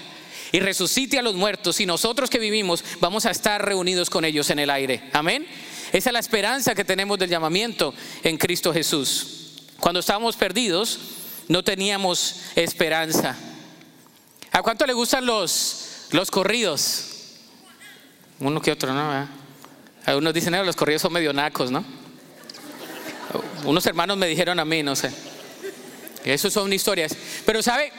y resucite a los muertos y nosotros que vivimos vamos a estar reunidos con ellos en el aire. Amén. Esa es la esperanza que tenemos del llamamiento en Cristo Jesús. Cuando estábamos perdidos no teníamos esperanza. ¿A cuánto le gustan los los corridos. Uno que otro, ¿no? Algunos dicen, que los corridos son medio nacos, ¿no? Unos hermanos me dijeron a mí, no sé. Eso son historias. Pero, ¿sabe?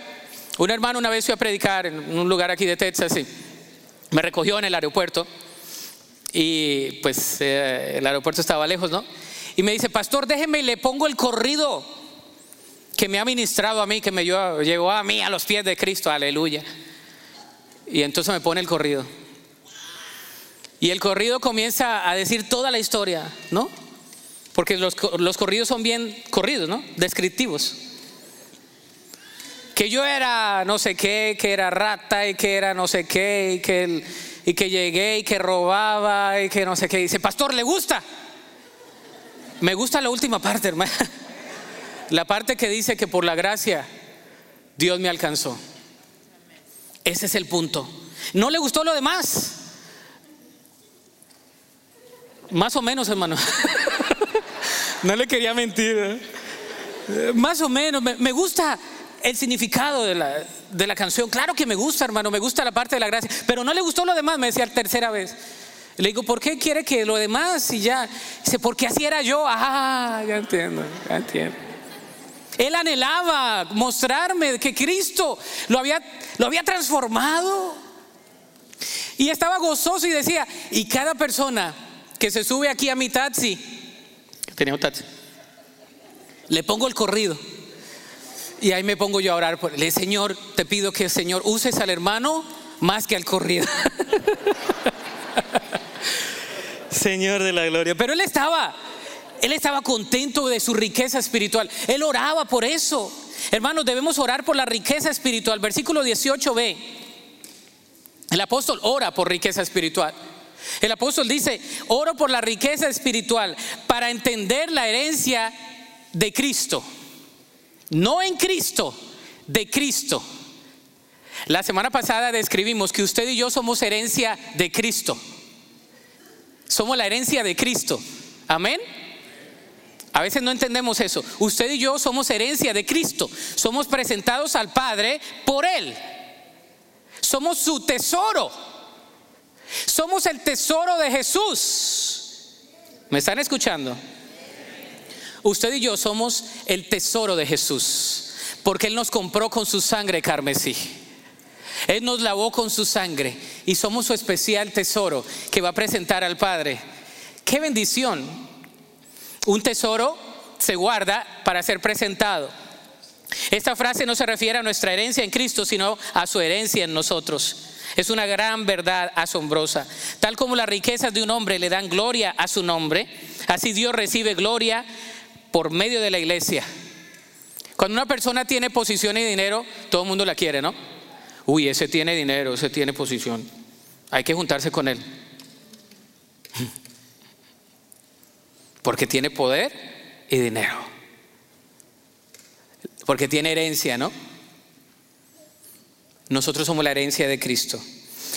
Un hermano una vez fue a predicar en un lugar aquí de Texas y me recogió en el aeropuerto. Y pues eh, el aeropuerto estaba lejos, ¿no? Y me dice, pastor, déjeme y le pongo el corrido que me ha ministrado a mí, que me llevó a mí a los pies de Cristo, aleluya. Y entonces me pone el corrido. Y el corrido comienza a decir toda la historia, ¿no? Porque los, corridos son bien corridos, ¿no? Descriptivos. Que yo era no sé qué, que era rata y que era no sé qué, y que, y que llegué y que robaba y que no sé qué. dice, pastor, ¿le gusta? Me gusta la última parte, hermano. La parte que dice que por la gracia Dios me alcanzó. Ese es el punto. ¿No le gustó lo demás? Más o menos, hermano. no le quería mentir. ¿eh? Más o menos. Me, gusta el significado de la, de la, canción. Claro que me gusta, hermano. Me gusta la parte de la gracia. Pero no le gustó lo demás, me decía la tercera vez. Le digo, ¿por qué quiere que lo demás? Y ya. Dice, porque así era yo. Ah, ya entiendo, ya entiendo. Él anhelaba mostrarme que Cristo lo había, lo había transformado. Y estaba gozoso y decía, y cada persona que se sube aquí a mi taxi, tenía un taxi, le pongo el corrido. Y ahí me pongo yo a orar por él. Señor, te pido que el Señor uses al hermano más que al corrido. Señor de la gloria. Pero él estaba él estaba contento de su riqueza espiritual. Él oraba por eso. Hermanos, debemos orar por la riqueza espiritual. Versículo 18b. El apóstol ora por riqueza espiritual. El apóstol dice, oro por la riqueza espiritual para entender la herencia de Cristo. No en Cristo, de Cristo. La semana pasada describimos que usted y yo somos herencia de Cristo. Somos la herencia de Cristo. Amén. A veces no entendemos eso. Usted y yo somos herencia de Cristo. Somos presentados al Padre por Él. Somos su tesoro. Somos el tesoro de Jesús. ¿Me están escuchando? Usted y yo somos el tesoro de Jesús. Porque Él nos compró con su sangre carmesí. Él nos lavó con su sangre y somos su especial tesoro que va a presentar al Padre. Qué bendición. Un tesoro se guarda para ser presentado. Esta frase no se refiere a nuestra herencia en Cristo, sino a su herencia en nosotros. Es una gran verdad asombrosa. Tal como las riquezas de un hombre le dan gloria a su nombre, así Dios recibe gloria por medio de la iglesia. Cuando una persona tiene posición y dinero, todo el mundo la quiere, ¿no? Uy, ese tiene dinero, ese tiene posición. Hay que juntarse con él. Porque tiene poder y dinero. Porque tiene herencia, ¿no? Nosotros somos la herencia de Cristo.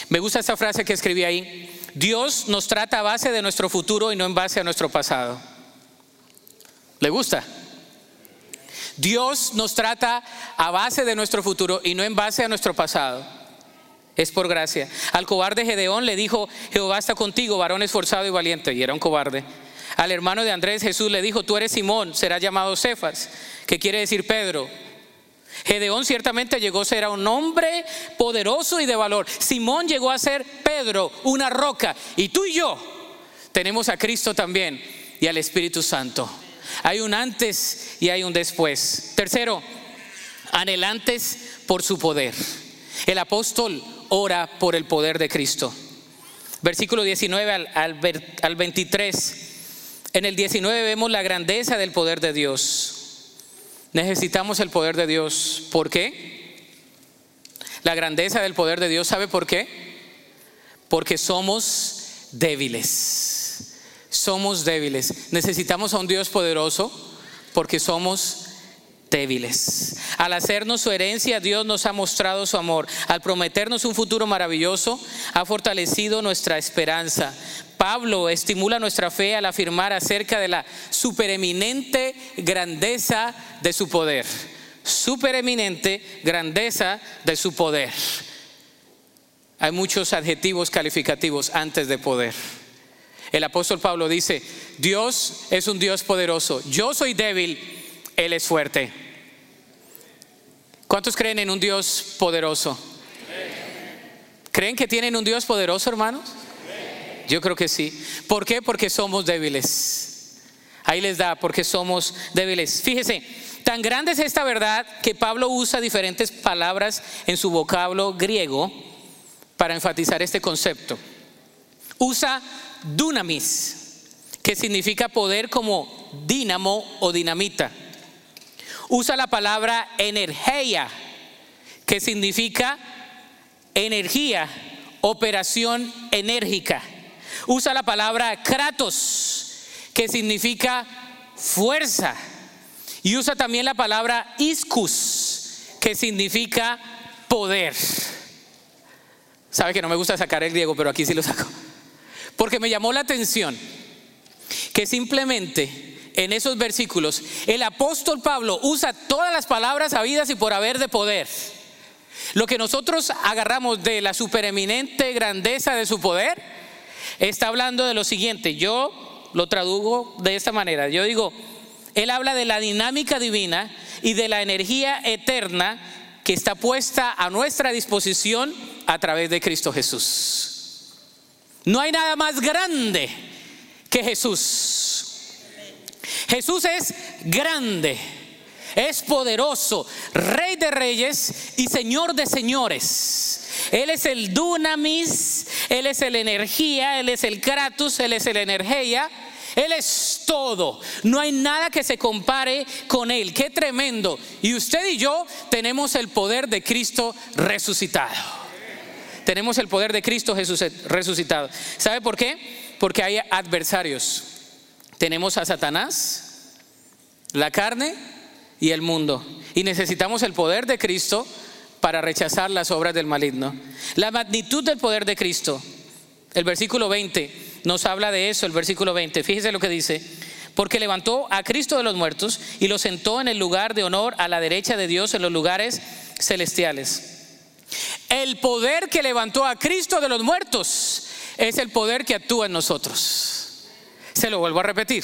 Me gusta esta frase que escribí ahí. Dios nos trata a base de nuestro futuro y no en base a nuestro pasado. ¿Le gusta? Dios nos trata a base de nuestro futuro y no en base a nuestro pasado. Es por gracia. Al cobarde Gedeón le dijo, Jehová está contigo, varón esforzado y valiente, y era un cobarde. Al hermano de Andrés Jesús le dijo, tú eres Simón, serás llamado Cefas, que quiere decir Pedro. Gedeón ciertamente llegó a ser un hombre poderoso y de valor. Simón llegó a ser Pedro, una roca. Y tú y yo tenemos a Cristo también y al Espíritu Santo. Hay un antes y hay un después. Tercero, anhelantes por su poder. El apóstol ora por el poder de Cristo. Versículo 19 al, al 23. En el 19 vemos la grandeza del poder de Dios. Necesitamos el poder de Dios. ¿Por qué? La grandeza del poder de Dios, ¿sabe por qué? Porque somos débiles somos débiles. Necesitamos a un Dios poderoso porque somos débiles. Al hacernos su herencia, Dios nos ha mostrado su amor. Al prometernos un futuro maravilloso, ha fortalecido nuestra esperanza. Pablo estimula nuestra fe al afirmar acerca de la supereminente grandeza de su poder. Supereminente grandeza de su poder. Hay muchos adjetivos calificativos antes de poder. El apóstol Pablo dice, Dios es un Dios poderoso, yo soy débil, Él es fuerte. ¿Cuántos creen en un Dios poderoso? ¿Creen que tienen un Dios poderoso, hermanos? Yo creo que sí. ¿Por qué? Porque somos débiles. Ahí les da, porque somos débiles. Fíjese, tan grande es esta verdad que Pablo usa diferentes palabras en su vocablo griego para enfatizar este concepto. Usa dunamis, que significa poder como dínamo o dinamita. Usa la palabra energía, que significa energía, operación enérgica. Usa la palabra kratos, que significa fuerza. Y usa también la palabra iscus, que significa poder. Sabe que no me gusta sacar el griego, pero aquí sí lo saco. Porque me llamó la atención que simplemente en esos versículos el apóstol Pablo usa todas las palabras habidas y por haber de poder. Lo que nosotros agarramos de la supereminente grandeza de su poder está hablando de lo siguiente. Yo lo tradugo de esta manera. Yo digo, él habla de la dinámica divina y de la energía eterna que está puesta a nuestra disposición a través de Cristo Jesús. No hay nada más grande que Jesús. Jesús es grande, es poderoso, rey de reyes y señor de señores. Él es el dunamis, Él es el energía, Él es el kratos, Él es el energía. Él es todo. No hay nada que se compare con Él. Qué tremendo. Y usted y yo tenemos el poder de Cristo resucitado tenemos el poder de Cristo Jesús resucitado. ¿Sabe por qué? Porque hay adversarios. Tenemos a Satanás, la carne y el mundo. Y necesitamos el poder de Cristo para rechazar las obras del maligno. La magnitud del poder de Cristo. El versículo 20 nos habla de eso, el versículo 20. Fíjese lo que dice. porque levantó a Cristo de los muertos y lo sentó en el lugar de honor a la derecha de Dios en los lugares celestiales. El poder que levantó a Cristo de los muertos es el poder que actúa en nosotros. Se lo vuelvo a repetir.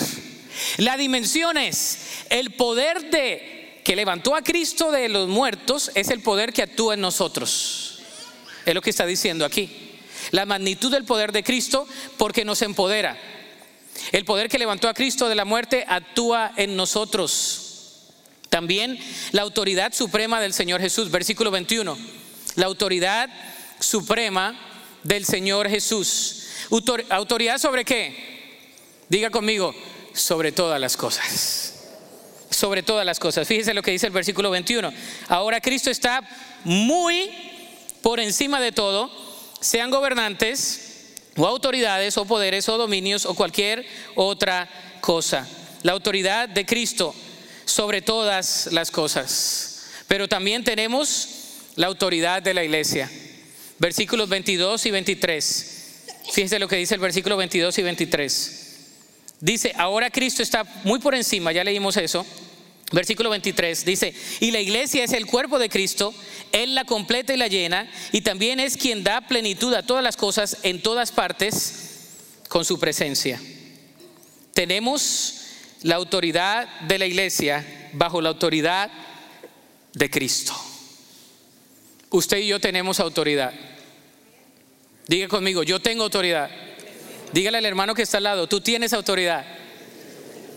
La dimensión es el poder de que levantó a Cristo de los muertos es el poder que actúa en nosotros. Es lo que está diciendo aquí. La magnitud del poder de Cristo porque nos empodera. El poder que levantó a Cristo de la muerte actúa en nosotros. También la autoridad suprema del Señor Jesús, versículo 21. La autoridad suprema del Señor Jesús. ¿Autoridad sobre qué? Diga conmigo, sobre todas las cosas. Sobre todas las cosas. Fíjese lo que dice el versículo 21. Ahora Cristo está muy por encima de todo, sean gobernantes o autoridades o poderes o dominios o cualquier otra cosa. La autoridad de Cristo sobre todas las cosas. Pero también tenemos la autoridad de la iglesia. Versículos 22 y 23. Fíjense lo que dice el versículo 22 y 23. Dice, ahora Cristo está muy por encima, ya leímos eso. Versículo 23 dice, y la iglesia es el cuerpo de Cristo, Él la completa y la llena, y también es quien da plenitud a todas las cosas en todas partes con su presencia. Tenemos la autoridad de la iglesia bajo la autoridad de Cristo. Usted y yo tenemos autoridad. Diga conmigo, yo tengo autoridad. Dígale al hermano que está al lado, tú tienes autoridad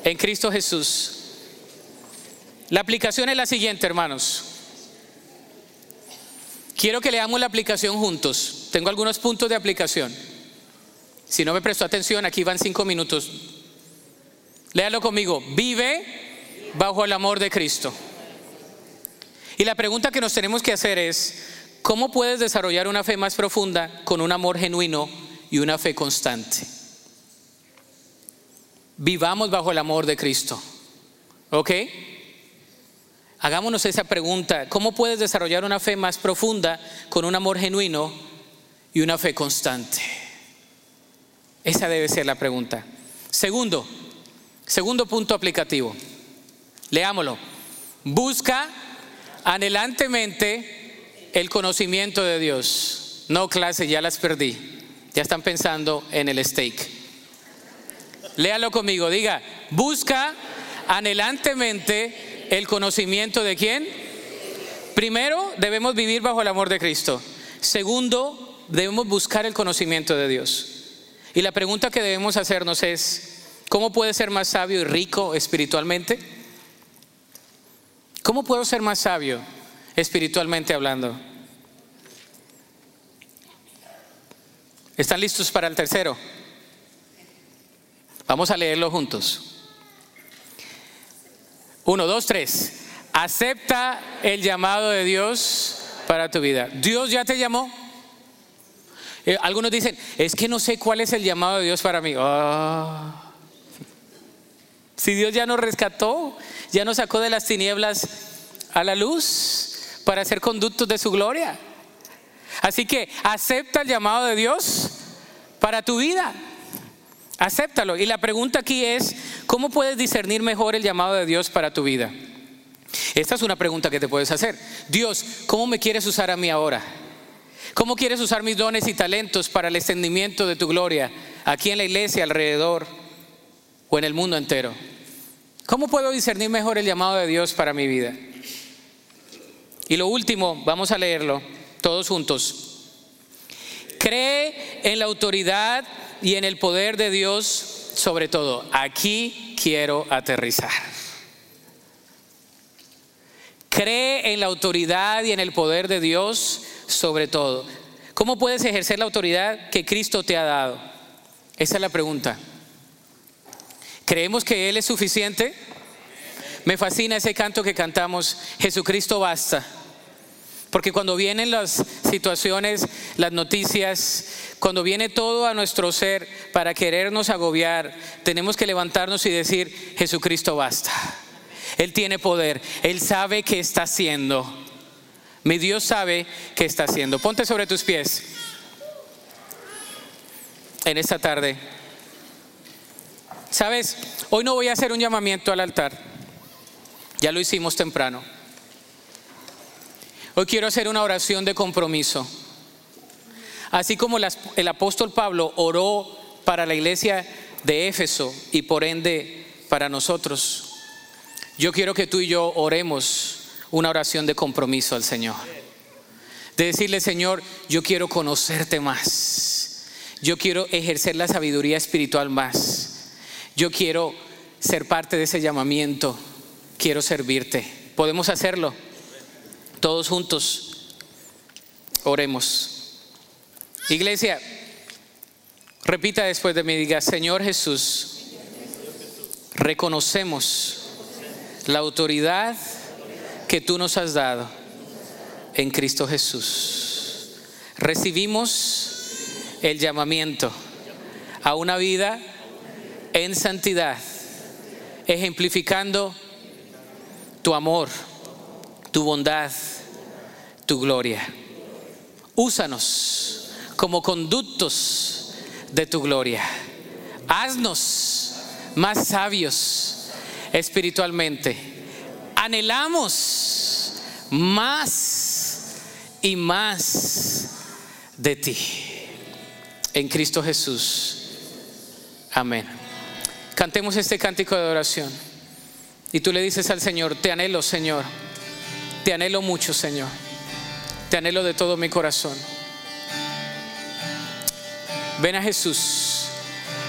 en Cristo Jesús. La aplicación es la siguiente, hermanos. Quiero que leamos la aplicación juntos. Tengo algunos puntos de aplicación. Si no me prestó atención, aquí van cinco minutos. Léalo conmigo. Vive bajo el amor de Cristo. Y la pregunta que nos tenemos que hacer es, ¿cómo puedes desarrollar una fe más profunda con un amor genuino y una fe constante? Vivamos bajo el amor de Cristo. ¿Ok? Hagámonos esa pregunta, ¿cómo puedes desarrollar una fe más profunda con un amor genuino y una fe constante? Esa debe ser la pregunta. Segundo, segundo punto aplicativo. Leámoslo. Busca anhelantemente el conocimiento de Dios. No clase, ya las perdí. Ya están pensando en el steak. Léalo conmigo, diga, busca anhelantemente ¿El conocimiento de quién? Primero, debemos vivir bajo el amor de Cristo. Segundo, debemos buscar el conocimiento de Dios. Y la pregunta que debemos hacernos es, ¿cómo puede ser más sabio y rico espiritualmente? ¿Cómo puedo ser más sabio espiritualmente hablando? ¿Están listos para el tercero? Vamos a leerlo juntos. Uno, dos, tres. Acepta el llamado de Dios para tu vida. Dios ya te llamó. Eh, algunos dicen, es que no sé cuál es el llamado de Dios para mí. Ah. Si Dios ya nos rescató, ya nos sacó de las tinieblas a la luz para ser conductos de su gloria. Así que acepta el llamado de Dios para tu vida. Acéptalo. Y la pregunta aquí es, ¿cómo puedes discernir mejor el llamado de Dios para tu vida? Esta es una pregunta que te puedes hacer. Dios, ¿cómo me quieres usar a mí ahora? ¿Cómo quieres usar mis dones y talentos para el extendimiento de tu gloria aquí en la iglesia, alrededor o en el mundo entero? ¿Cómo puedo discernir mejor el llamado de Dios para mi vida? Y lo último, vamos a leerlo todos juntos. Cree en la autoridad y en el poder de Dios sobre todo. Aquí quiero aterrizar. Cree en la autoridad y en el poder de Dios sobre todo. ¿Cómo puedes ejercer la autoridad que Cristo te ha dado? Esa es la pregunta. ¿Creemos que Él es suficiente? Me fascina ese canto que cantamos, Jesucristo basta. Porque cuando vienen las situaciones, las noticias, cuando viene todo a nuestro ser para querernos agobiar, tenemos que levantarnos y decir, Jesucristo basta. Él tiene poder, Él sabe qué está haciendo. Mi Dios sabe qué está haciendo. Ponte sobre tus pies en esta tarde. Sabes, hoy no voy a hacer un llamamiento al altar. Ya lo hicimos temprano. Hoy quiero hacer una oración de compromiso. Así como el apóstol Pablo oró para la iglesia de Éfeso y por ende para nosotros, yo quiero que tú y yo oremos una oración de compromiso al Señor. De decirle, Señor, yo quiero conocerte más. Yo quiero ejercer la sabiduría espiritual más. Yo quiero ser parte de ese llamamiento. Quiero servirte. ¿Podemos hacerlo? Todos juntos. Oremos. Iglesia, repita después de mí, diga, Señor Jesús, reconocemos la autoridad que tú nos has dado en Cristo Jesús. Recibimos el llamamiento a una vida en santidad, ejemplificando tu amor, tu bondad, tu gloria. Úsanos como conductos de tu gloria. Haznos más sabios espiritualmente. Anhelamos más y más de ti. En Cristo Jesús. Amén. Cantemos este cántico de oración. Y tú le dices al Señor, te anhelo, Señor. Te anhelo mucho, Señor. Te anhelo de todo mi corazón. Ven a Jesús.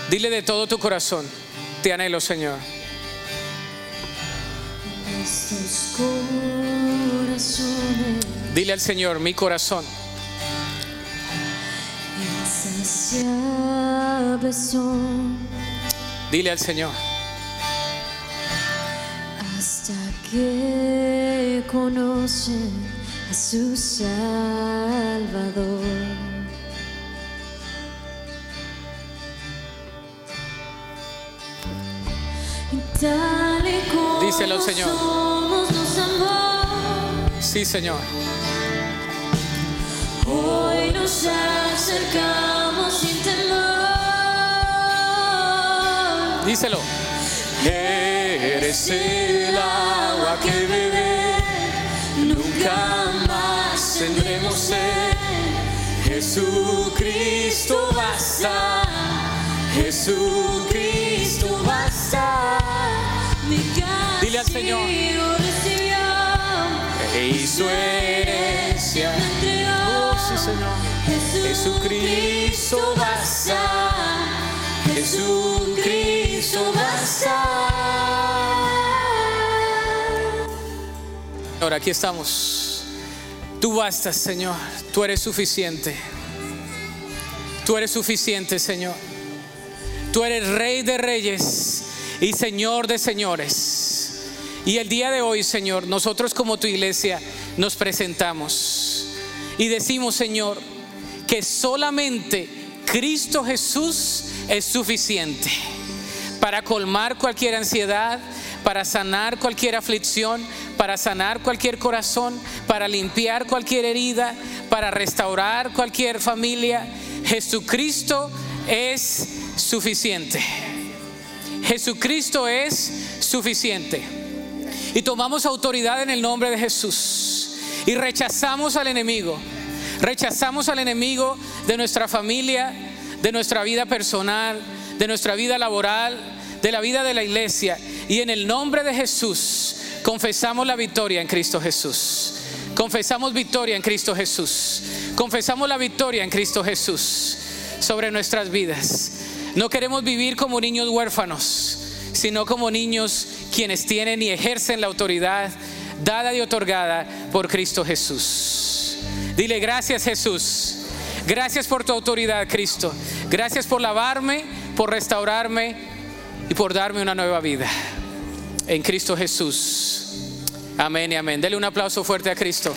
Dile de todo tu corazón, te anhelo, Señor. Dile al Señor, mi corazón. Dile al Señor. Hasta que conocen a su Salvador. Díselo, Señor. Sí, Señor. Hoy nos acercamos sin temor. Díselo. Eres el agua que bebé, nunca más tendremos sed. Jesucristo basta, Jesucristo basta. Mi Dile al Señor. recibió, E hizo herencia. me entregó. Oh, sí, Señor. Jesucristo basta, Jesucristo basta. Ahora aquí estamos. Tú bastas, Señor. Tú eres suficiente. Tú eres suficiente, Señor. Tú eres Rey de reyes y Señor de señores. Y el día de hoy, Señor, nosotros como tu iglesia nos presentamos y decimos, Señor, que solamente Cristo Jesús es suficiente para colmar cualquier ansiedad, para sanar cualquier aflicción, para sanar cualquier corazón, para limpiar cualquier herida, para restaurar cualquier familia. Jesucristo es suficiente. Jesucristo es suficiente. Y tomamos autoridad en el nombre de Jesús. Y rechazamos al enemigo. Rechazamos al enemigo de nuestra familia, de nuestra vida personal, de nuestra vida laboral, de la vida de la iglesia. Y en el nombre de Jesús confesamos la victoria en Cristo Jesús. Confesamos victoria en Cristo Jesús. Confesamos la victoria en Cristo Jesús sobre nuestras vidas. No queremos vivir como niños huérfanos, sino como niños quienes tienen y ejercen la autoridad dada y otorgada por Cristo Jesús. Dile gracias Jesús. Gracias por tu autoridad, Cristo. Gracias por lavarme, por restaurarme y por darme una nueva vida. En Cristo Jesús. Amén y amén. Dele un aplauso fuerte a Cristo.